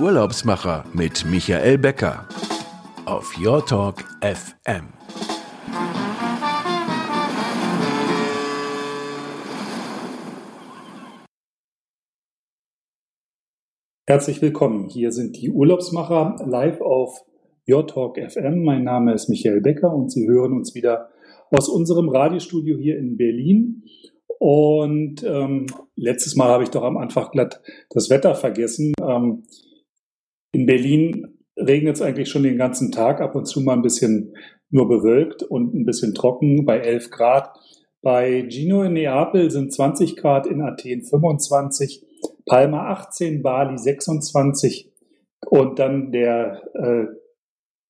Urlaubsmacher mit Michael Becker auf Your Talk FM. Herzlich willkommen. Hier sind die Urlaubsmacher live auf Your Talk FM. Mein Name ist Michael Becker und Sie hören uns wieder aus unserem Radiostudio hier in Berlin. Und ähm, letztes Mal habe ich doch am Anfang glatt das Wetter vergessen. Ähm, in Berlin regnet es eigentlich schon den ganzen Tag, ab und zu mal ein bisschen nur bewölkt und ein bisschen trocken bei 11 Grad. Bei Gino in Neapel sind 20 Grad, in Athen 25, Palma 18, Bali 26 und dann der äh,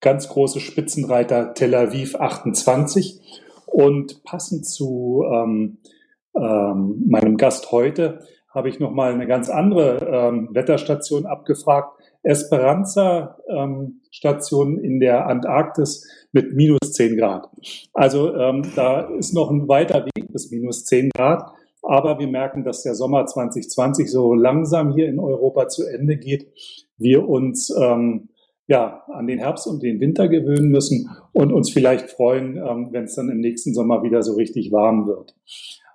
ganz große Spitzenreiter Tel Aviv 28. Und passend zu ähm, ähm, meinem Gast heute habe ich nochmal eine ganz andere ähm, Wetterstation abgefragt. Esperanza ähm, in der Antarktis mit minus 10 Grad. Also ähm, da ist noch ein weiter Weg bis minus 10 Grad. Aber wir merken, dass der Sommer 2020 so langsam hier in Europa zu Ende geht. Wir uns ähm, ja an den Herbst und den Winter gewöhnen müssen und uns vielleicht freuen, ähm, wenn es dann im nächsten Sommer wieder so richtig warm wird.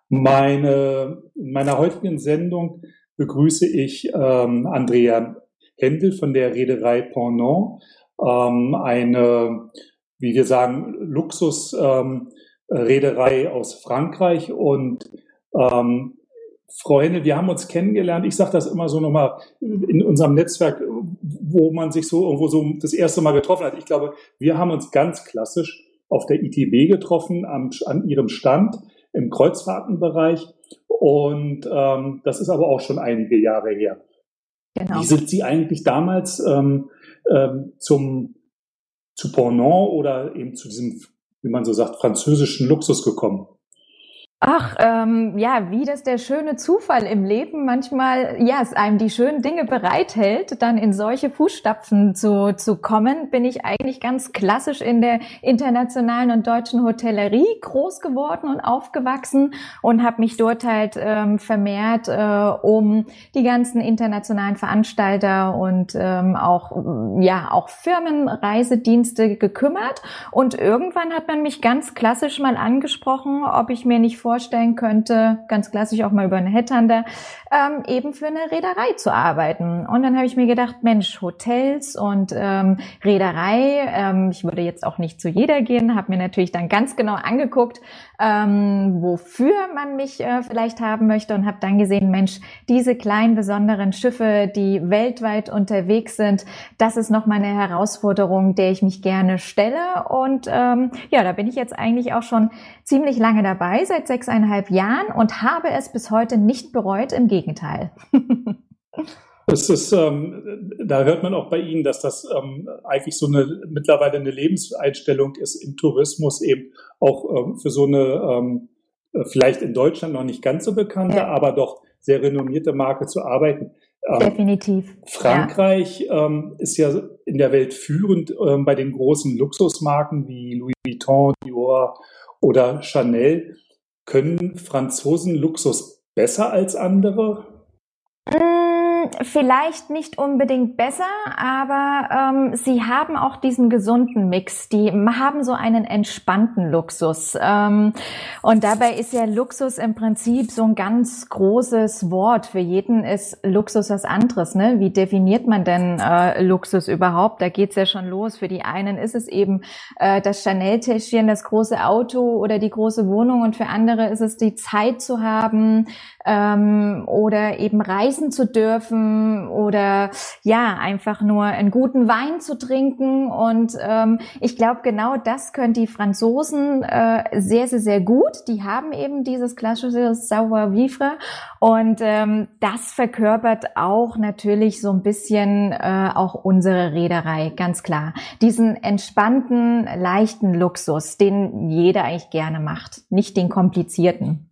Meine, in meiner heutigen Sendung begrüße ich ähm, Andrea Händel von der Reederei Pendant, ähm, eine, wie wir sagen, Luxusreederei ähm, aus Frankreich. Und ähm, Frau Händel, wir haben uns kennengelernt. Ich sage das immer so nochmal in unserem Netzwerk, wo man sich so irgendwo so das erste Mal getroffen hat. Ich glaube, wir haben uns ganz klassisch auf der ITB getroffen, am, an ihrem Stand im Kreuzfahrtenbereich. Und ähm, das ist aber auch schon einige Jahre her. Genau. Wie sind Sie eigentlich damals ähm, ähm, zum zu Pornon oder eben zu diesem, wie man so sagt, französischen Luxus gekommen? Ach, ähm, ja, wie das der schöne Zufall im Leben manchmal, ja, es einem die schönen Dinge bereithält, dann in solche Fußstapfen zu, zu kommen, bin ich eigentlich ganz klassisch in der internationalen und deutschen Hotellerie groß geworden und aufgewachsen und habe mich dort halt ähm, vermehrt äh, um die ganzen internationalen Veranstalter und ähm, auch, ja, auch Firmenreisedienste gekümmert. Und irgendwann hat man mich ganz klassisch mal angesprochen, ob ich mir nicht vorstellen könnte, ganz klassisch auch mal über einen Headhunter, ähm, eben für eine Reederei zu arbeiten. Und dann habe ich mir gedacht, Mensch, Hotels und ähm, Reederei, ähm, ich würde jetzt auch nicht zu jeder gehen, habe mir natürlich dann ganz genau angeguckt, ähm, wofür man mich äh, vielleicht haben möchte und habe dann gesehen, Mensch, diese kleinen besonderen Schiffe, die weltweit unterwegs sind, das ist noch mal eine Herausforderung, der ich mich gerne stelle. Und ähm, ja, da bin ich jetzt eigentlich auch schon ziemlich lange dabei, seit sechseinhalb Jahren und habe es bis heute nicht bereut. Im Gegenteil. Es ist, ähm, da hört man auch bei Ihnen, dass das ähm, eigentlich so eine mittlerweile eine Lebenseinstellung ist im Tourismus, eben auch ähm, für so eine ähm, vielleicht in Deutschland noch nicht ganz so bekannte, ja. aber doch sehr renommierte Marke zu arbeiten. Ähm, Definitiv. Frankreich ja. Ähm, ist ja in der Welt führend bei den großen Luxusmarken wie Louis Vuitton, Dior oder Chanel. Können Franzosen Luxus besser als andere? Vielleicht nicht unbedingt besser, aber ähm, sie haben auch diesen gesunden Mix. Die haben so einen entspannten Luxus. Ähm, und dabei ist ja Luxus im Prinzip so ein ganz großes Wort. Für jeden ist Luxus was anderes. Ne? Wie definiert man denn äh, Luxus überhaupt? Da geht's ja schon los. Für die einen ist es eben äh, das Chanel-Täschchen, das große Auto oder die große Wohnung. Und für andere ist es die Zeit zu haben ähm, oder eben reisen zu dürfen oder ja, einfach nur einen guten Wein zu trinken. Und ähm, ich glaube, genau das können die Franzosen äh, sehr, sehr, sehr gut. Die haben eben dieses klassische Savoir-vivre und ähm, das verkörpert auch natürlich so ein bisschen äh, auch unsere Reederei, ganz klar. Diesen entspannten, leichten Luxus, den jeder eigentlich gerne macht, nicht den komplizierten.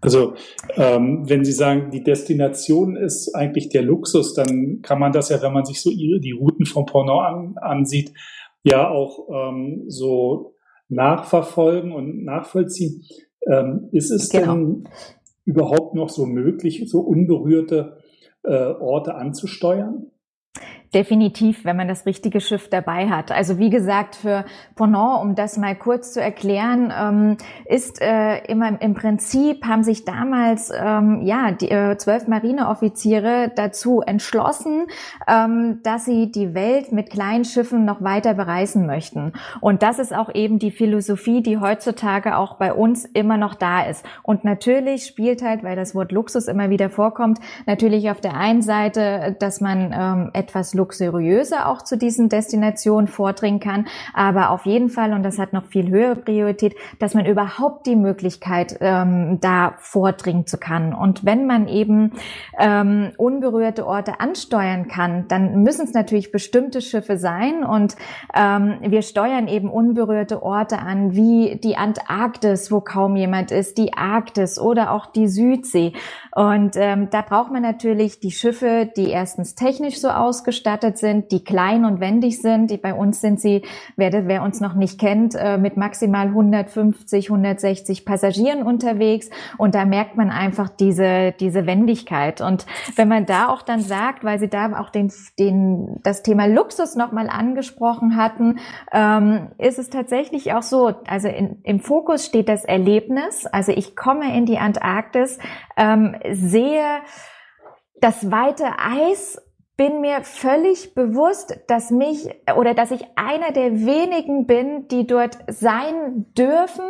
Also ähm, wenn Sie sagen, die Destination ist eigentlich der Luxus, dann kann man das ja, wenn man sich so die Routen von Porno an, ansieht, ja auch ähm, so nachverfolgen und nachvollziehen. Ähm, ist es genau. denn überhaupt noch so möglich, so unberührte äh, Orte anzusteuern? Definitiv, wenn man das richtige Schiff dabei hat. Also wie gesagt, für Ponant, um das mal kurz zu erklären, ähm, ist äh, immer im Prinzip haben sich damals ähm, ja die äh, zwölf Marineoffiziere dazu entschlossen, ähm, dass sie die Welt mit kleinen Schiffen noch weiter bereisen möchten. Und das ist auch eben die Philosophie, die heutzutage auch bei uns immer noch da ist. Und natürlich spielt halt, weil das Wort Luxus immer wieder vorkommt, natürlich auf der einen Seite, dass man etwas luxuriöser auch zu diesen Destinationen vordringen kann, aber auf jeden Fall, und das hat noch viel höhere Priorität, dass man überhaupt die Möglichkeit ähm, da vordringen zu kann. Und wenn man eben ähm, unberührte Orte ansteuern kann, dann müssen es natürlich bestimmte Schiffe sein und ähm, wir steuern eben unberührte Orte an, wie die Antarktis, wo kaum jemand ist, die Arktis oder auch die Südsee. Und ähm, da braucht man natürlich die Schiffe, die erstens technisch so ausgestattet sind, die klein und wendig sind. Bei uns sind sie, wer, wer uns noch nicht kennt, äh, mit maximal 150, 160 Passagieren unterwegs. Und da merkt man einfach diese, diese Wendigkeit. Und wenn man da auch dann sagt, weil sie da auch den, den, das Thema Luxus nochmal angesprochen hatten, ähm, ist es tatsächlich auch so, also in, im Fokus steht das Erlebnis. Also ich komme in die Antarktis, ähm, sehe das weite Eis bin mir völlig bewusst, dass mich oder dass ich einer der wenigen bin, die dort sein dürfen.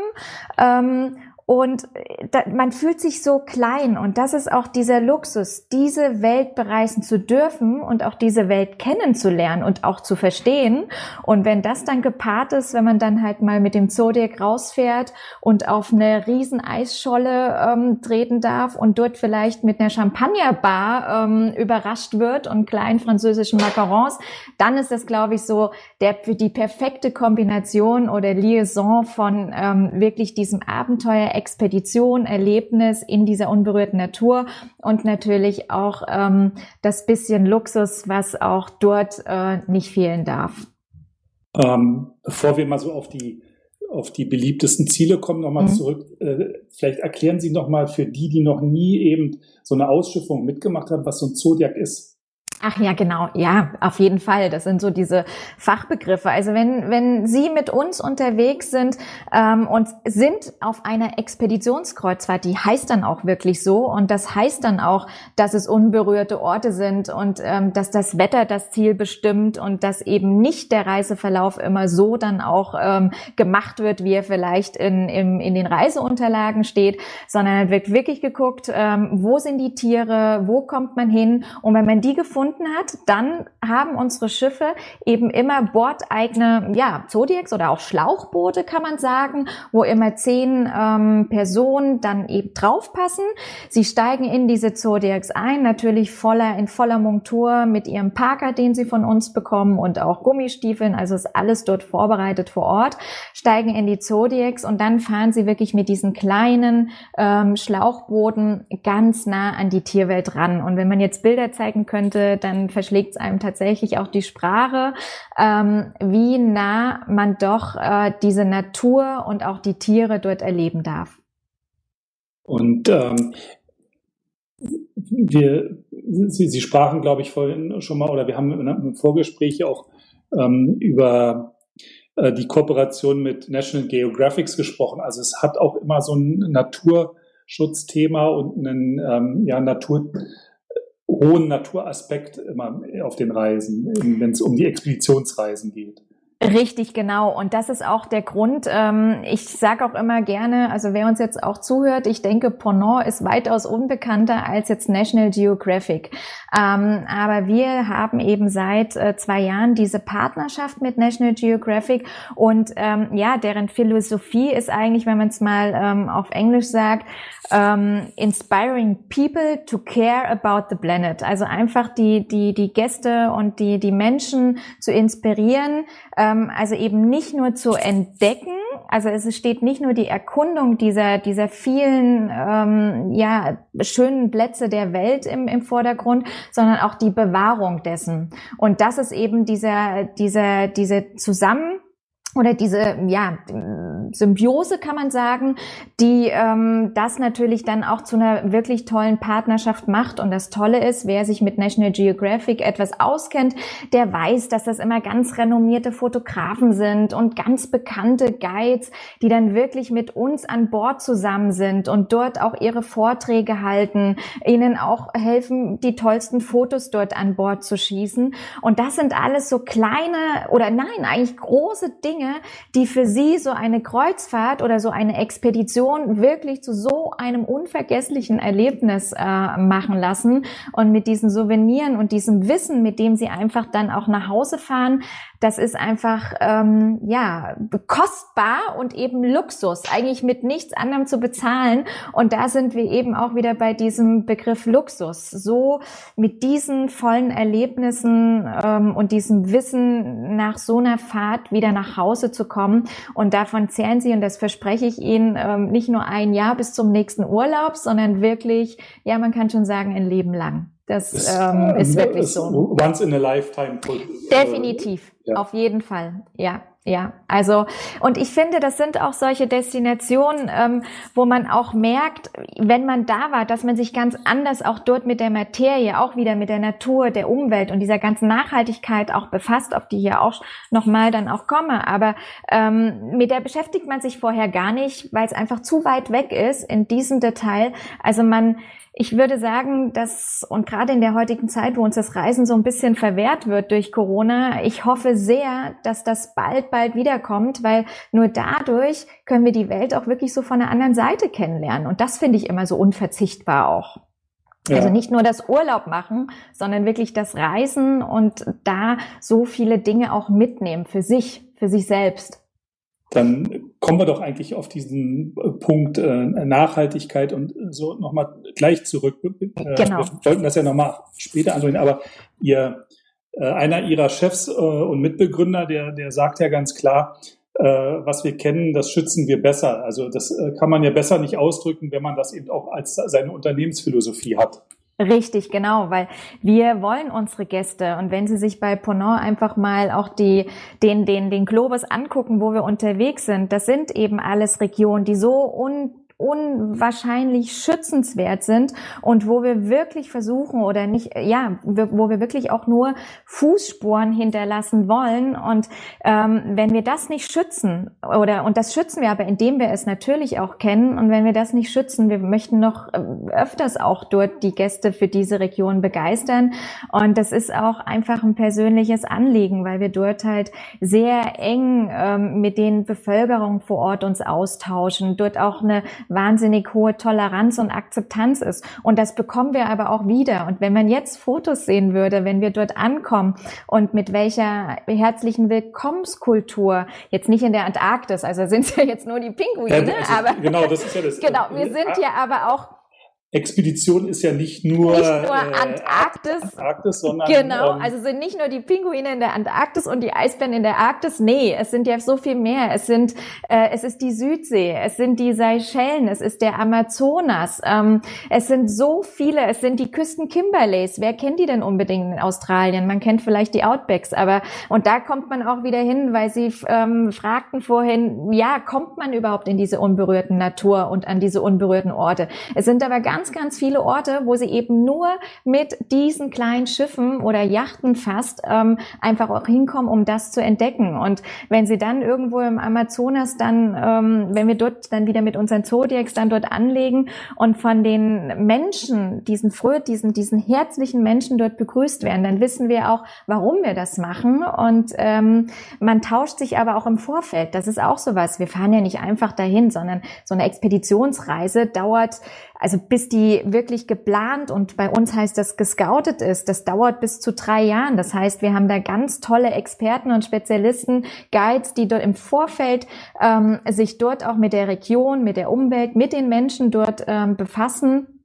Ähm, und äh, da, man fühlt sich so klein und das ist auch dieser Luxus, diese Welt bereisen zu dürfen und auch diese Welt kennenzulernen und auch zu verstehen. Und wenn das dann gepaart ist, wenn man dann halt mal mit dem Zodiac rausfährt und auf eine riesen Eisscholle ähm, treten darf und dort vielleicht mit einer Champagnerbar ähm, überrascht wird und kleinen französischen Macarons, dann ist das, glaube ich, so der, die perfekte Kombination oder Liaison von ähm, wirklich diesem Abenteuer Expedition, Erlebnis in dieser unberührten Natur und natürlich auch ähm, das bisschen Luxus, was auch dort äh, nicht fehlen darf. Ähm, bevor wir mal so auf die auf die beliebtesten Ziele kommen, nochmal mhm. zurück. Äh, vielleicht erklären Sie nochmal für die, die noch nie eben so eine Ausschiffung mitgemacht haben, was so ein Zodiac ist. Ach ja, genau. Ja, auf jeden Fall. Das sind so diese Fachbegriffe. Also wenn, wenn Sie mit uns unterwegs sind ähm, und sind auf einer Expeditionskreuzfahrt, die heißt dann auch wirklich so und das heißt dann auch, dass es unberührte Orte sind und ähm, dass das Wetter das Ziel bestimmt und dass eben nicht der Reiseverlauf immer so dann auch ähm, gemacht wird, wie er vielleicht in, in, in den Reiseunterlagen steht, sondern wird wirklich geguckt, ähm, wo sind die Tiere, wo kommt man hin und wenn man die gefunden gefunden hat, dann haben unsere Schiffe eben immer bordeigene, ja, Zodiacs oder auch Schlauchboote, kann man sagen, wo immer zehn ähm, Personen dann eben draufpassen. Sie steigen in diese Zodiacs ein, natürlich voller, in voller Montur mit ihrem Parker, den sie von uns bekommen und auch Gummistiefeln, also ist alles dort vorbereitet vor Ort, steigen in die Zodiacs und dann fahren sie wirklich mit diesen kleinen ähm, Schlauchbooten ganz nah an die Tierwelt ran. Und wenn man jetzt Bilder zeigen könnte, dann verschlägt es einem tatsächlich auch die Sprache, ähm, wie nah man doch äh, diese Natur und auch die Tiere dort erleben darf. Und ähm, wir, Sie, Sie sprachen, glaube ich, vorhin schon mal, oder wir haben im Vorgespräch auch ähm, über äh, die Kooperation mit National Geographic gesprochen. Also es hat auch immer so ein Naturschutzthema und einen ähm, ja, Natur hohen Naturaspekt immer auf den Reisen, wenn es um die Expeditionsreisen geht. Richtig, genau. Und das ist auch der Grund. Ähm, ich sage auch immer gerne, also wer uns jetzt auch zuhört, ich denke, Ponant ist weitaus unbekannter als jetzt National Geographic. Ähm, aber wir haben eben seit äh, zwei Jahren diese Partnerschaft mit National Geographic und ähm, ja, deren Philosophie ist eigentlich, wenn man es mal auf Englisch sagt, inspiring people to care about the planet. Also einfach die die die Gäste und die die Menschen zu inspirieren ähm, also eben nicht nur zu entdecken, also es steht nicht nur die Erkundung dieser, dieser vielen ähm, ja, schönen Plätze der Welt im, im Vordergrund, sondern auch die Bewahrung dessen. Und das ist eben dieser, dieser, diese Zusammen oder diese, ja, Symbiose, kann man sagen, die ähm, das natürlich dann auch zu einer wirklich tollen Partnerschaft macht. Und das Tolle ist, wer sich mit National Geographic etwas auskennt, der weiß, dass das immer ganz renommierte Fotografen sind und ganz bekannte Guides, die dann wirklich mit uns an Bord zusammen sind und dort auch ihre Vorträge halten, ihnen auch helfen, die tollsten Fotos dort an Bord zu schießen. Und das sind alles so kleine oder nein, eigentlich große Dinge, die für sie so eine Kreuzfahrt oder so eine Expedition wirklich zu so einem unvergesslichen Erlebnis äh, machen lassen. Und mit diesen Souveniren und diesem Wissen, mit dem sie einfach dann auch nach Hause fahren, das ist einfach ähm, ja kostbar und eben Luxus, eigentlich mit nichts anderem zu bezahlen. Und da sind wir eben auch wieder bei diesem Begriff Luxus. So mit diesen vollen Erlebnissen ähm, und diesem Wissen nach so einer Fahrt wieder nach Hause zu kommen. Und davon zählen Sie, und das verspreche ich Ihnen, ähm, nicht nur ein Jahr bis zum nächsten Urlaub, sondern wirklich, ja, man kann schon sagen, ein Leben lang. Das, das ähm, ist wirklich ist so. Once in a lifetime. Definitiv, ja. auf jeden Fall, ja. Ja, also und ich finde, das sind auch solche Destinationen, ähm, wo man auch merkt, wenn man da war, dass man sich ganz anders auch dort mit der Materie, auch wieder mit der Natur, der Umwelt und dieser ganzen Nachhaltigkeit auch befasst, auf die hier auch nochmal dann auch komme. Aber ähm, mit der beschäftigt man sich vorher gar nicht, weil es einfach zu weit weg ist in diesem Detail. Also man ich würde sagen, dass, und gerade in der heutigen Zeit, wo uns das Reisen so ein bisschen verwehrt wird durch Corona, ich hoffe sehr, dass das bald, bald wiederkommt, weil nur dadurch können wir die Welt auch wirklich so von der anderen Seite kennenlernen. Und das finde ich immer so unverzichtbar auch. Ja. Also nicht nur das Urlaub machen, sondern wirklich das Reisen und da so viele Dinge auch mitnehmen für sich, für sich selbst dann kommen wir doch eigentlich auf diesen äh, Punkt äh, Nachhaltigkeit und so nochmal gleich zurück. Äh, genau. Wir wollten das ja nochmal später ansprechen, aber ihr, äh, einer ihrer Chefs äh, und Mitbegründer, der, der sagt ja ganz klar, äh, was wir kennen, das schützen wir besser. Also das äh, kann man ja besser nicht ausdrücken, wenn man das eben auch als seine Unternehmensphilosophie hat. Richtig, genau, weil wir wollen unsere Gäste und wenn sie sich bei Ponant einfach mal auch die, den, den, den Globus angucken, wo wir unterwegs sind, das sind eben alles Regionen, die so un unwahrscheinlich schützenswert sind und wo wir wirklich versuchen oder nicht, ja, wo wir wirklich auch nur Fußspuren hinterlassen wollen. Und ähm, wenn wir das nicht schützen oder und das schützen wir aber, indem wir es natürlich auch kennen. Und wenn wir das nicht schützen, wir möchten noch äh, öfters auch dort die Gäste für diese Region begeistern. Und das ist auch einfach ein persönliches Anliegen, weil wir dort halt sehr eng ähm, mit den Bevölkerungen vor Ort uns austauschen, dort auch eine wahnsinnig hohe Toleranz und Akzeptanz ist. Und das bekommen wir aber auch wieder. Und wenn man jetzt Fotos sehen würde, wenn wir dort ankommen und mit welcher herzlichen Willkommenskultur, jetzt nicht in der Antarktis, also sind es ja jetzt nur die Pinguine, ja, also, aber genau, das ist ja das. genau, wir sind ja aber auch Expedition ist ja nicht nur, nicht nur äh, Antarktis, Antarktis, sondern genau, ähm, also sind nicht nur die Pinguine in der Antarktis und die Eisbären in der Arktis. Nee, es sind ja so viel mehr. Es sind, äh, es ist die Südsee, es sind die Seychellen, es ist der Amazonas, ähm, es sind so viele, es sind die Küsten Kimberleys. Wer kennt die denn unbedingt in Australien? Man kennt vielleicht die Outbacks, aber und da kommt man auch wieder hin, weil Sie ähm, fragten vorhin, ja, kommt man überhaupt in diese unberührten Natur und an diese unberührten Orte? Es sind aber ganz ganz, ganz viele Orte, wo sie eben nur mit diesen kleinen Schiffen oder Yachten fast ähm, einfach auch hinkommen, um das zu entdecken. Und wenn sie dann irgendwo im Amazonas dann, ähm, wenn wir dort dann wieder mit unseren Zodiacs dann dort anlegen und von den Menschen, diesen fröh, diesen, diesen herzlichen Menschen dort begrüßt werden, dann wissen wir auch, warum wir das machen. Und ähm, man tauscht sich aber auch im Vorfeld. Das ist auch sowas. Wir fahren ja nicht einfach dahin, sondern so eine Expeditionsreise dauert also bis die wirklich geplant und bei uns heißt das gescoutet ist, das dauert bis zu drei Jahren. Das heißt, wir haben da ganz tolle Experten und Spezialisten, Guides, die dort im Vorfeld ähm, sich dort auch mit der Region, mit der Umwelt, mit den Menschen dort ähm, befassen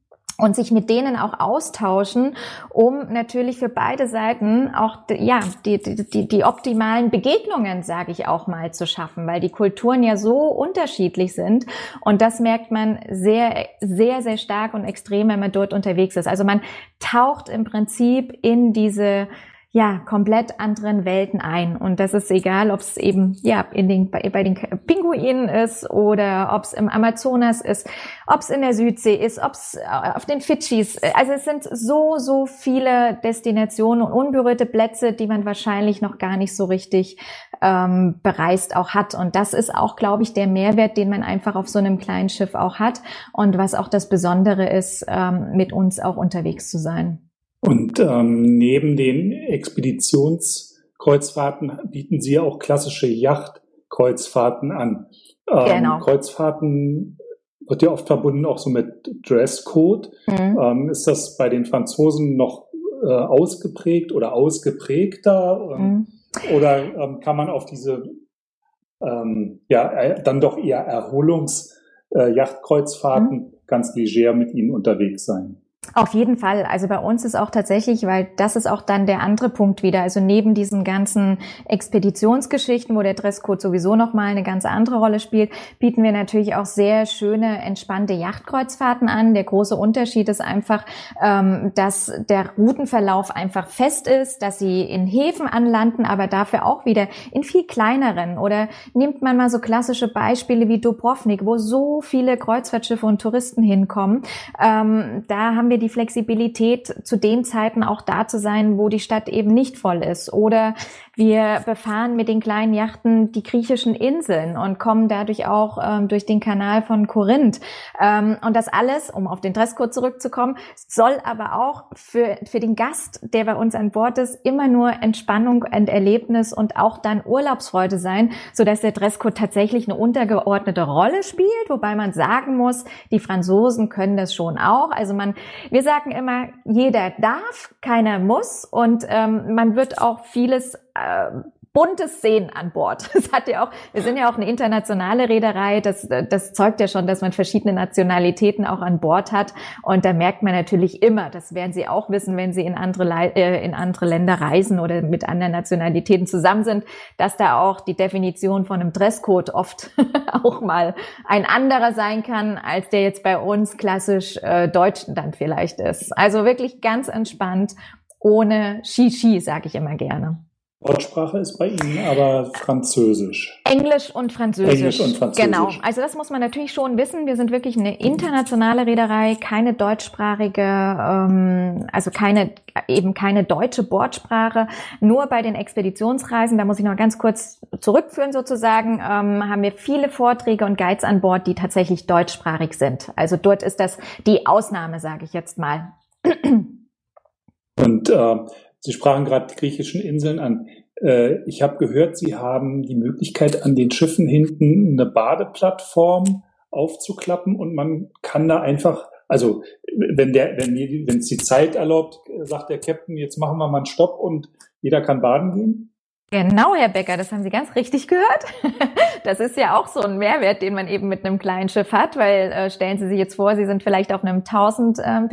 und sich mit denen auch austauschen, um natürlich für beide Seiten auch ja die, die, die optimalen Begegnungen, sage ich auch mal, zu schaffen, weil die Kulturen ja so unterschiedlich sind und das merkt man sehr sehr sehr stark und extrem, wenn man dort unterwegs ist. Also man taucht im Prinzip in diese ja, komplett anderen Welten ein. Und das ist egal, ob es eben ja in den, bei, bei den Pinguinen ist oder ob es im Amazonas ist, ob es in der Südsee ist, ob es äh, auf den Fidschis. Also es sind so, so viele Destinationen und unberührte Plätze, die man wahrscheinlich noch gar nicht so richtig ähm, bereist auch hat. Und das ist auch, glaube ich, der Mehrwert, den man einfach auf so einem kleinen Schiff auch hat und was auch das Besondere ist, ähm, mit uns auch unterwegs zu sein. Und ähm, neben den Expeditionskreuzfahrten bieten Sie auch klassische Yachtkreuzfahrten an. Ähm, genau. Kreuzfahrten wird ja oft verbunden auch so mit Dresscode. Mhm. Ähm, ist das bei den Franzosen noch äh, ausgeprägt oder ausgeprägter? Ähm, mhm. Oder ähm, kann man auf diese ähm, ja äh, dann doch eher Erholungs-Yachtkreuzfahrten äh, mhm. ganz leger mit ihnen unterwegs sein? Auf jeden Fall. Also bei uns ist auch tatsächlich, weil das ist auch dann der andere Punkt wieder. Also neben diesen ganzen Expeditionsgeschichten, wo der Dresscode sowieso nochmal eine ganz andere Rolle spielt, bieten wir natürlich auch sehr schöne, entspannte Yachtkreuzfahrten an. Der große Unterschied ist einfach, ähm, dass der Routenverlauf einfach fest ist, dass sie in Häfen anlanden, aber dafür auch wieder in viel kleineren. Oder nimmt man mal so klassische Beispiele wie Dubrovnik, wo so viele Kreuzfahrtschiffe und Touristen hinkommen. Ähm, da haben wir die Flexibilität, zu den Zeiten auch da zu sein, wo die Stadt eben nicht voll ist. Oder wir befahren mit den kleinen Yachten die griechischen Inseln und kommen dadurch auch ähm, durch den Kanal von Korinth. Ähm, und das alles, um auf den Dresscode zurückzukommen, soll aber auch für, für den Gast, der bei uns an Bord ist, immer nur Entspannung und Erlebnis und auch dann Urlaubsfreude sein, sodass der Dresscode tatsächlich eine untergeordnete Rolle spielt, wobei man sagen muss, die Franzosen können das schon auch. Also man, wir sagen immer, jeder darf, keiner muss und ähm, man wird auch vieles äh, buntes Sehen an Bord. Das hat ja auch, wir sind ja auch eine internationale Reederei, das, das zeugt ja schon, dass man verschiedene Nationalitäten auch an Bord hat. Und da merkt man natürlich immer, das werden Sie auch wissen, wenn Sie in andere, äh, in andere Länder reisen oder mit anderen Nationalitäten zusammen sind, dass da auch die Definition von einem Dresscode oft auch mal ein anderer sein kann, als der jetzt bei uns klassisch äh, Deutsch dann vielleicht ist. Also wirklich ganz entspannt, ohne Shishi, sage ich immer gerne. Wortsprache ist bei Ihnen aber Französisch. Englisch und Französisch. Englisch und Französisch. Genau. Also das muss man natürlich schon wissen. Wir sind wirklich eine internationale Reederei, keine deutschsprachige, ähm, also keine eben keine deutsche Bordsprache. Nur bei den Expeditionsreisen, da muss ich noch ganz kurz zurückführen sozusagen, ähm, haben wir viele Vorträge und Guides an Bord, die tatsächlich deutschsprachig sind. Also dort ist das die Ausnahme, sage ich jetzt mal. Und äh, Sie sprachen gerade die griechischen Inseln an. Äh, ich habe gehört, Sie haben die Möglichkeit, an den Schiffen hinten eine Badeplattform aufzuklappen und man kann da einfach, also wenn der, wenn es die Zeit erlaubt, sagt der Captain, jetzt machen wir mal einen Stopp und jeder kann baden gehen. Genau, Herr Becker, das haben Sie ganz richtig gehört. Das ist ja auch so ein Mehrwert, den man eben mit einem kleinen Schiff hat, weil äh, stellen Sie sich jetzt vor, Sie sind vielleicht auf einem 1000 ähm.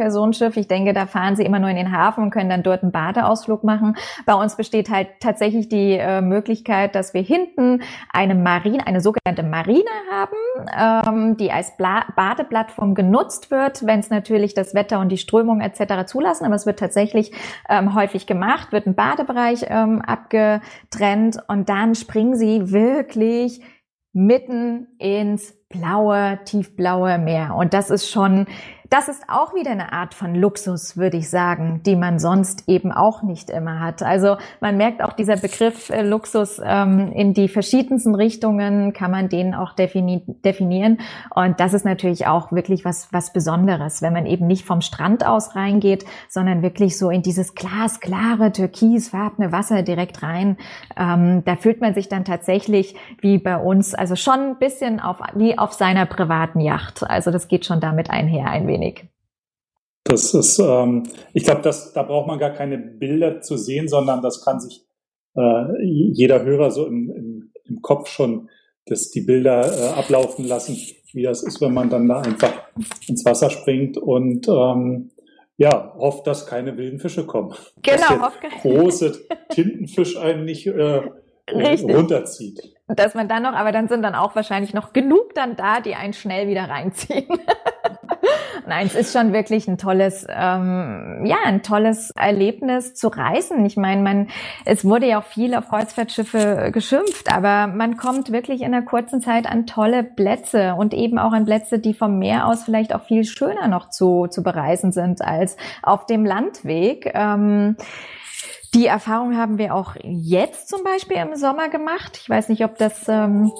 Ich denke, da fahren Sie immer nur in den Hafen und können dann dort einen Badeausflug machen. Bei uns besteht halt tatsächlich die äh, Möglichkeit, dass wir hinten eine Marine, eine sogenannte Marine haben, ähm, die als Badeplattform genutzt wird, wenn es natürlich das Wetter und die Strömung etc. zulassen. Aber es wird tatsächlich ähm, häufig gemacht, wird ein Badebereich ähm, abge Trend und dann springen sie wirklich mitten ins blaue, tiefblaue Meer. Und das ist schon das ist auch wieder eine Art von Luxus, würde ich sagen, die man sonst eben auch nicht immer hat. Also man merkt auch dieser Begriff äh, Luxus ähm, in die verschiedensten Richtungen kann man den auch defini definieren. Und das ist natürlich auch wirklich was, was Besonderes, wenn man eben nicht vom Strand aus reingeht, sondern wirklich so in dieses glasklare, türkisfarbene Wasser direkt rein. Ähm, da fühlt man sich dann tatsächlich wie bei uns, also schon ein bisschen auf, wie auf seiner privaten Yacht. Also das geht schon damit einher ein wenig. Das ist, ähm, ich glaube, da braucht man gar keine Bilder zu sehen, sondern das kann sich äh, jeder Hörer so im, im, im Kopf schon das, die Bilder äh, ablaufen lassen, wie das ist, wenn man dann da einfach ins Wasser springt und ähm, ja, hofft, dass keine wilden Fische kommen. Genau, dass der große Tintenfisch einen nicht äh, runterzieht. Dass man dann noch, aber dann sind dann auch wahrscheinlich noch genug dann da, die einen schnell wieder reinziehen. Nein, es ist schon wirklich ein tolles, ähm, ja, ein tolles Erlebnis zu reisen. Ich meine, man, es wurde ja auch viel auf Kreuzfahrtschiffe geschimpft, aber man kommt wirklich in einer kurzen Zeit an tolle Plätze und eben auch an Plätze, die vom Meer aus vielleicht auch viel schöner noch zu, zu bereisen sind als auf dem Landweg. Ähm, die Erfahrung haben wir auch jetzt zum Beispiel im Sommer gemacht. Ich weiß nicht, ob das ähm,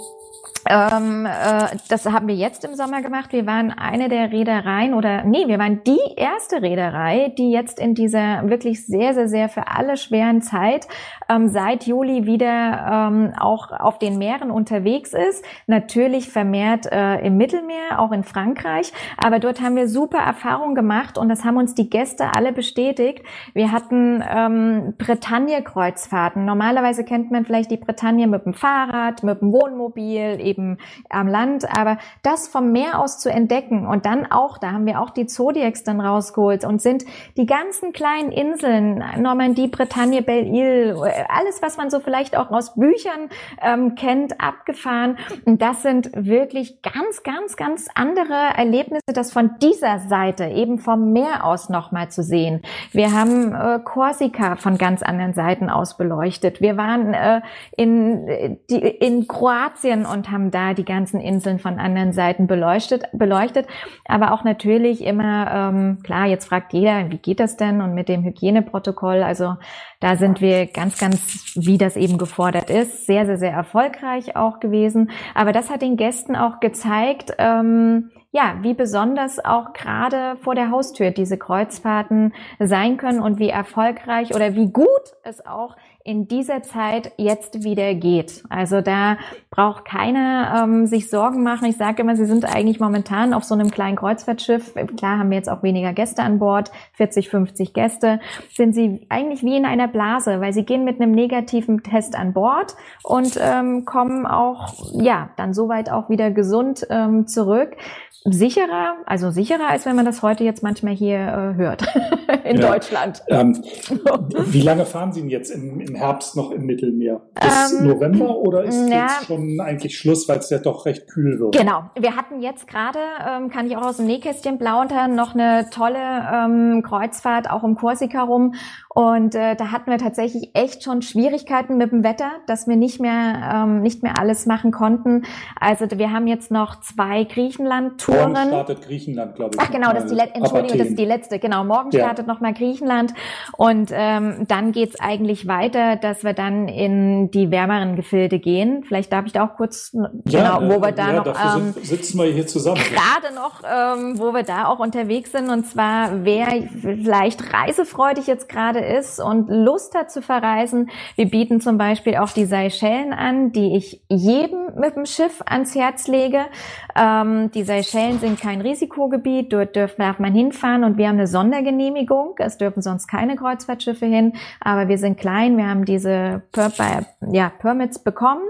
ähm, äh, das haben wir jetzt im Sommer gemacht. Wir waren eine der Reedereien oder nee, wir waren die erste Reederei, die jetzt in dieser wirklich sehr, sehr, sehr für alle schweren Zeit ähm, seit Juli wieder ähm, auch auf den Meeren unterwegs ist. Natürlich vermehrt äh, im Mittelmeer, auch in Frankreich. Aber dort haben wir super Erfahrungen gemacht und das haben uns die Gäste alle bestätigt. Wir hatten ähm, Bretagne-Kreuzfahrten. Normalerweise kennt man vielleicht die Bretagne mit dem Fahrrad, mit dem Wohnmobil, eben am Land. Aber das vom Meer aus zu entdecken und dann auch, da haben wir auch die Zodiacs dann rausgeholt und sind die ganzen kleinen Inseln, Normandie, Bretagne, Belle-Île, alles, was man so vielleicht auch aus Büchern ähm, kennt, abgefahren. Und das sind wirklich ganz, ganz, ganz andere Erlebnisse, das von dieser Seite eben vom Meer aus nochmal zu sehen. Wir haben äh, Korsika von ganz anderen Seiten aus beleuchtet. Wir waren äh, in, äh, die, in Kroatien und haben haben da die ganzen Inseln von anderen Seiten beleuchtet, beleuchtet. Aber auch natürlich immer, ähm, klar, jetzt fragt jeder, wie geht das denn? Und mit dem Hygieneprotokoll, also da sind wir ganz, ganz, wie das eben gefordert ist, sehr, sehr, sehr erfolgreich auch gewesen. Aber das hat den Gästen auch gezeigt, ähm, ja, wie besonders auch gerade vor der Haustür diese Kreuzfahrten sein können und wie erfolgreich oder wie gut es auch in dieser Zeit jetzt wieder geht. Also da braucht keiner ähm, sich Sorgen machen. Ich sage immer, sie sind eigentlich momentan auf so einem kleinen Kreuzfahrtschiff. Klar haben wir jetzt auch weniger Gäste an Bord, 40, 50 Gäste, sind sie eigentlich wie in einer Blase, weil sie gehen mit einem negativen Test an Bord und ähm, kommen auch, ja, dann soweit auch wieder gesund ähm, zurück sicherer, also sicherer, als wenn man das heute jetzt manchmal hier äh, hört in ja. Deutschland. Ähm, wie lange fahren Sie denn jetzt im, im Herbst noch im Mittelmeer? Bis ähm, November oder ist ja, jetzt schon eigentlich Schluss, weil es ja doch recht kühl wird? Genau. Wir hatten jetzt gerade, ähm, kann ich auch aus dem Nähkästchen plaudern, noch eine tolle ähm, Kreuzfahrt auch um Korsika rum und äh, da hatten wir tatsächlich echt schon Schwierigkeiten mit dem Wetter, dass wir nicht mehr ähm, nicht mehr alles machen konnten. Also wir haben jetzt noch zwei Griechenland-Touren. Morgen startet Griechenland, glaube ich. Ach genau, das ist die, Let Entschuldigung, das ist die letzte. Genau, morgen startet noch mal Griechenland und ähm, dann geht's eigentlich weiter, dass wir dann in die wärmeren Gefilde gehen. Vielleicht darf ich da auch kurz ja, genau, wo wir da ja, noch ähm, sitzen wir hier zusammen. Gerade noch, ähm, wo wir da auch unterwegs sind und zwar wer vielleicht reisefreudig jetzt gerade ist und Lust hat zu verreisen. Wir bieten zum Beispiel auch die Seychellen an, die ich jedem mit dem Schiff ans Herz lege. Ähm, die Seychellen sind kein Risikogebiet, dort darf, darf man hinfahren und wir haben eine Sondergenehmigung. Es dürfen sonst keine Kreuzfahrtschiffe hin, aber wir sind klein, wir haben diese per ja, Permits bekommen.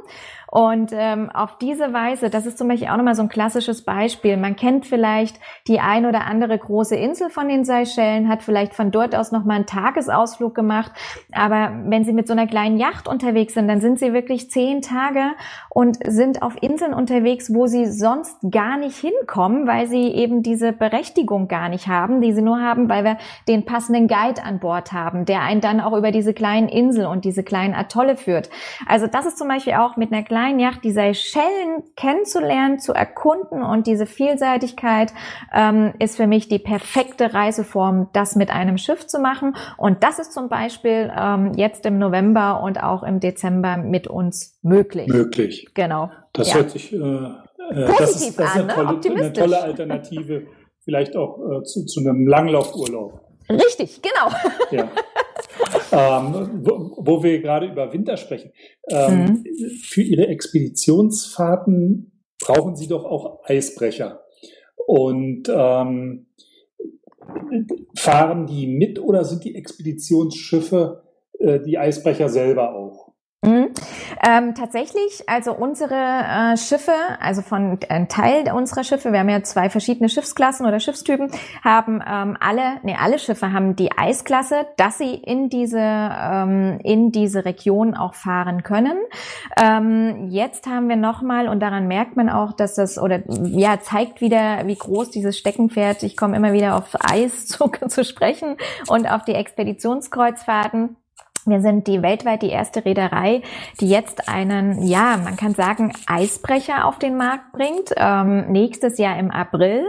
Und ähm, auf diese Weise, das ist zum Beispiel auch nochmal so ein klassisches Beispiel. Man kennt vielleicht die ein oder andere große Insel von den Seychellen, hat vielleicht von dort aus nochmal einen Tagesausflug gemacht. Aber wenn Sie mit so einer kleinen Yacht unterwegs sind, dann sind Sie wirklich zehn Tage und sind auf Inseln unterwegs, wo Sie sonst gar nicht hinkommen, weil Sie eben diese Berechtigung gar nicht haben, die Sie nur haben, weil wir den passenden Guide an Bord haben, der einen dann auch über diese kleinen Inseln und diese kleinen Atolle führt. Also das ist zum Beispiel auch mit einer kleinen kleinen Yacht die Seychellen kennenzulernen, zu erkunden und diese Vielseitigkeit ähm, ist für mich die perfekte Reiseform, das mit einem Schiff zu machen. Und das ist zum Beispiel ähm, jetzt im November und auch im Dezember mit uns möglich. Möglich. Genau. Das ja. hört sich äh, äh, das ist, das ist eine, ne? tolle, eine tolle Alternative, vielleicht auch äh, zu, zu einem Langlaufurlaub. Richtig, genau. Ja. ähm, wo, wo, wir gerade über Winter sprechen. Ähm, mhm. Für Ihre Expeditionsfahrten brauchen Sie doch auch Eisbrecher. Und ähm, fahren die mit oder sind die Expeditionsschiffe äh, die Eisbrecher selber auch? Mhm. Ähm, tatsächlich, also unsere äh, Schiffe, also von ein Teil unserer Schiffe, wir haben ja zwei verschiedene Schiffsklassen oder Schiffstypen, haben ähm, alle, nee, alle Schiffe haben die Eisklasse, dass sie in diese ähm, in diese Region auch fahren können. Ähm, jetzt haben wir nochmal und daran merkt man auch, dass das oder ja zeigt wieder, wie groß dieses Steckenpferd. Ich komme immer wieder auf Eis zu, zu sprechen und auf die Expeditionskreuzfahrten. Wir sind die weltweit die erste Reederei, die jetzt einen, ja, man kann sagen, Eisbrecher auf den Markt bringt, ähm, nächstes Jahr im April.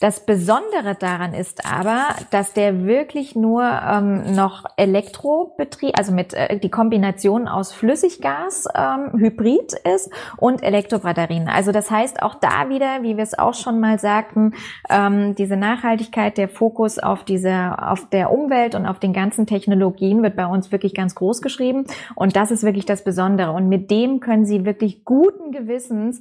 Das Besondere daran ist aber, dass der wirklich nur ähm, noch Elektrobetrieb, also mit äh, die Kombination aus Flüssiggas, ähm, Hybrid ist und Elektrobatterien. Also das heißt auch da wieder, wie wir es auch schon mal sagten, ähm, diese Nachhaltigkeit, der Fokus auf diese, auf der Umwelt und auf den ganzen Technologien wird bei uns wirklich wirklich ganz groß geschrieben. Und das ist wirklich das Besondere. Und mit dem können Sie wirklich guten Gewissens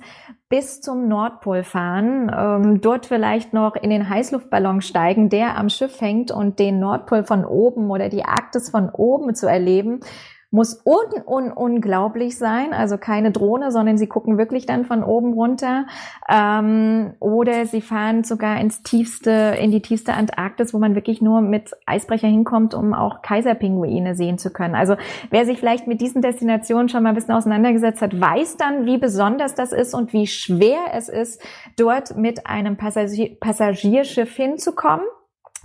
bis zum Nordpol fahren, ähm, dort vielleicht noch in den Heißluftballon steigen, der am Schiff hängt und den Nordpol von oben oder die Arktis von oben zu erleben muss un, un unglaublich sein, also keine Drohne, sondern sie gucken wirklich dann von oben runter. Ähm, oder sie fahren sogar ins tiefste, in die tiefste Antarktis, wo man wirklich nur mit Eisbrecher hinkommt, um auch Kaiserpinguine sehen zu können. Also wer sich vielleicht mit diesen Destinationen schon mal ein bisschen auseinandergesetzt hat, weiß dann, wie besonders das ist und wie schwer es ist, dort mit einem Passagier Passagierschiff hinzukommen.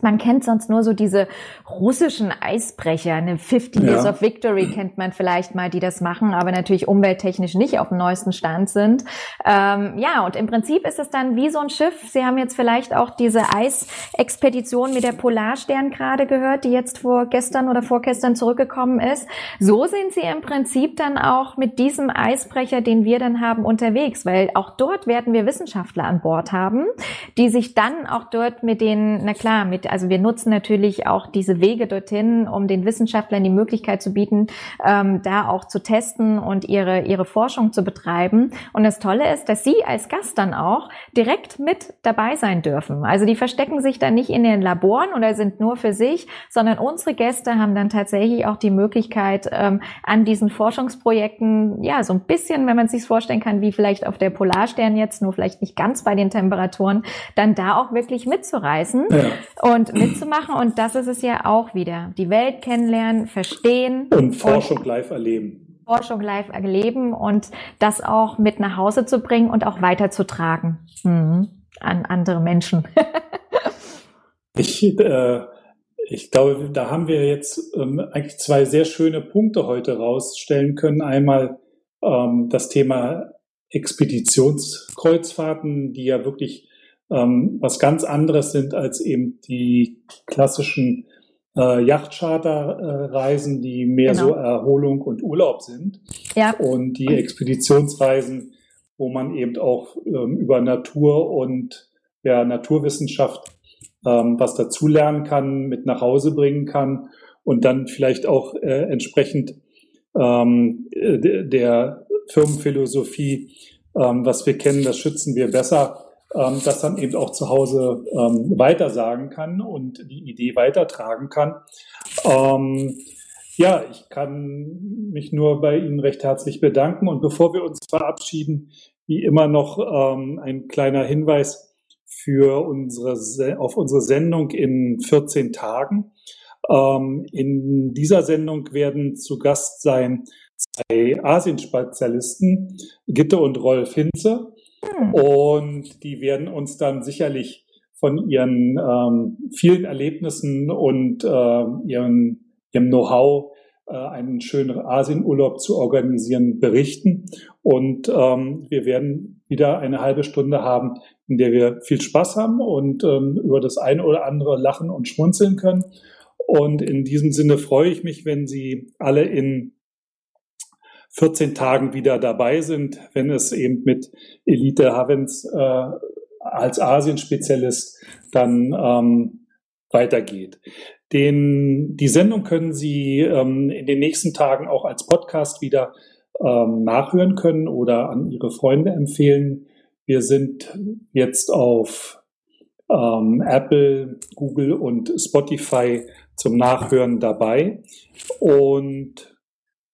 Man kennt sonst nur so diese russischen Eisbrecher, eine 50 Years ja. of Victory kennt man vielleicht mal, die das machen, aber natürlich umwelttechnisch nicht auf dem neuesten Stand sind. Ähm, ja, und im Prinzip ist es dann wie so ein Schiff. Sie haben jetzt vielleicht auch diese Eisexpedition mit der Polarstern gerade gehört, die jetzt vor gestern oder vorgestern zurückgekommen ist. So sind sie im Prinzip dann auch mit diesem Eisbrecher, den wir dann haben, unterwegs, weil auch dort werden wir Wissenschaftler an Bord haben, die sich dann auch dort mit den, na klar, mit also wir nutzen natürlich auch diese Wege dorthin, um den Wissenschaftlern die Möglichkeit zu bieten, ähm, da auch zu testen und ihre, ihre Forschung zu betreiben. Und das Tolle ist, dass Sie als Gast dann auch direkt mit dabei sein dürfen. Also die verstecken sich dann nicht in den Laboren oder sind nur für sich, sondern unsere Gäste haben dann tatsächlich auch die Möglichkeit, ähm, an diesen Forschungsprojekten, ja, so ein bisschen, wenn man sich vorstellen kann, wie vielleicht auf der Polarstern jetzt, nur vielleicht nicht ganz bei den Temperaturen, dann da auch wirklich mitzureißen. Ja und mitzumachen. Und das ist es ja auch wieder. Die Welt kennenlernen, verstehen. Und Forschung und live erleben. Forschung live erleben und das auch mit nach Hause zu bringen und auch weiterzutragen mhm. an andere Menschen. ich, äh, ich glaube, da haben wir jetzt ähm, eigentlich zwei sehr schöne Punkte heute rausstellen können. Einmal ähm, das Thema Expeditionskreuzfahrten, die ja wirklich ähm, was ganz anderes sind als eben die klassischen äh, Yachtcharterreisen, die mehr genau. so Erholung und Urlaub sind. Ja. Und die Expeditionsreisen, wo man eben auch ähm, über Natur und ja, Naturwissenschaft ähm, was dazulernen kann, mit nach Hause bringen kann und dann vielleicht auch äh, entsprechend ähm, der Firmenphilosophie, ähm, was wir kennen, das schützen wir besser, ähm, das dann eben auch zu Hause ähm, weitersagen kann und die Idee weitertragen kann. Ähm, ja, ich kann mich nur bei Ihnen recht herzlich bedanken. Und bevor wir uns verabschieden, wie immer noch ähm, ein kleiner Hinweis für unsere, auf unsere Sendung in 14 Tagen. Ähm, in dieser Sendung werden zu Gast sein zwei Asienspezialisten, Gitte und Rolf Hinze. Hm. Und die werden uns dann sicherlich von ihren ähm, vielen Erlebnissen und äh, ihren, ihrem Know-how äh, einen schönen Asienurlaub zu organisieren berichten. Und ähm, wir werden wieder eine halbe Stunde haben, in der wir viel Spaß haben und ähm, über das eine oder andere lachen und schmunzeln können. Und in diesem Sinne freue ich mich, wenn Sie alle in 14 Tagen wieder dabei sind, wenn es eben mit Elite Havens äh, als Asien-Spezialist dann ähm, weitergeht. Den, die Sendung können Sie ähm, in den nächsten Tagen auch als Podcast wieder ähm, nachhören können oder an Ihre Freunde empfehlen. Wir sind jetzt auf ähm, Apple, Google und Spotify zum Nachhören dabei. Und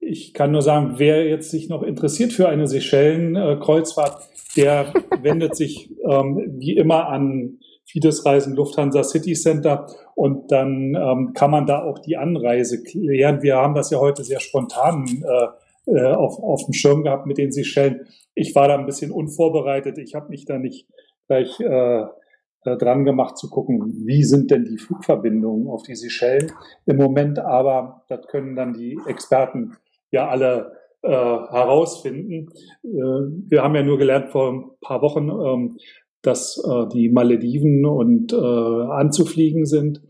ich kann nur sagen, wer jetzt sich noch interessiert für eine Seychellen-Kreuzfahrt, der wendet sich ähm, wie immer an Fides Reisen Lufthansa City Center und dann ähm, kann man da auch die Anreise klären. Wir haben das ja heute sehr spontan äh, äh, auf, auf dem Schirm gehabt mit den Seychellen. Ich war da ein bisschen unvorbereitet. Ich habe mich da nicht gleich äh, äh, dran gemacht zu gucken, wie sind denn die Flugverbindungen auf die Seychellen im Moment. Aber das können dann die Experten ja alle äh, herausfinden. Äh, wir haben ja nur gelernt vor ein paar Wochen, ähm, dass äh, die Malediven und äh, anzufliegen sind,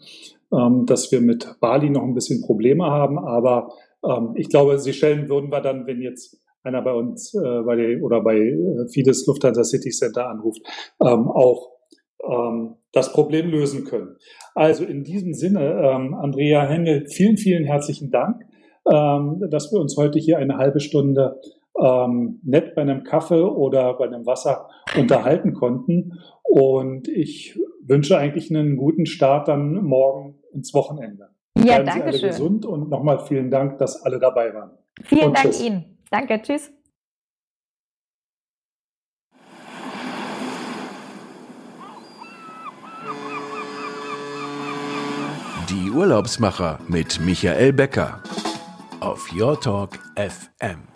ähm, dass wir mit Bali noch ein bisschen Probleme haben. Aber ähm, ich glaube, Seychellen würden wir dann, wenn jetzt einer bei uns äh, bei der, oder bei äh, Fides Lufthansa City Center anruft, ähm, auch ähm, das Problem lösen können. Also in diesem Sinne, ähm, Andrea Hengel, vielen, vielen herzlichen Dank, ähm, dass wir uns heute hier eine halbe Stunde ähm, nett bei einem Kaffee oder bei einem Wasser unterhalten konnten. Und ich wünsche eigentlich einen guten Start dann morgen ins Wochenende. Ja, Bleiben danke Sie alle schön. gesund und nochmal vielen Dank, dass alle dabei waren. Vielen Und Dank tschüss. Ihnen. Danke, tschüss. Die Urlaubsmacher mit Michael Becker auf Your Talk FM.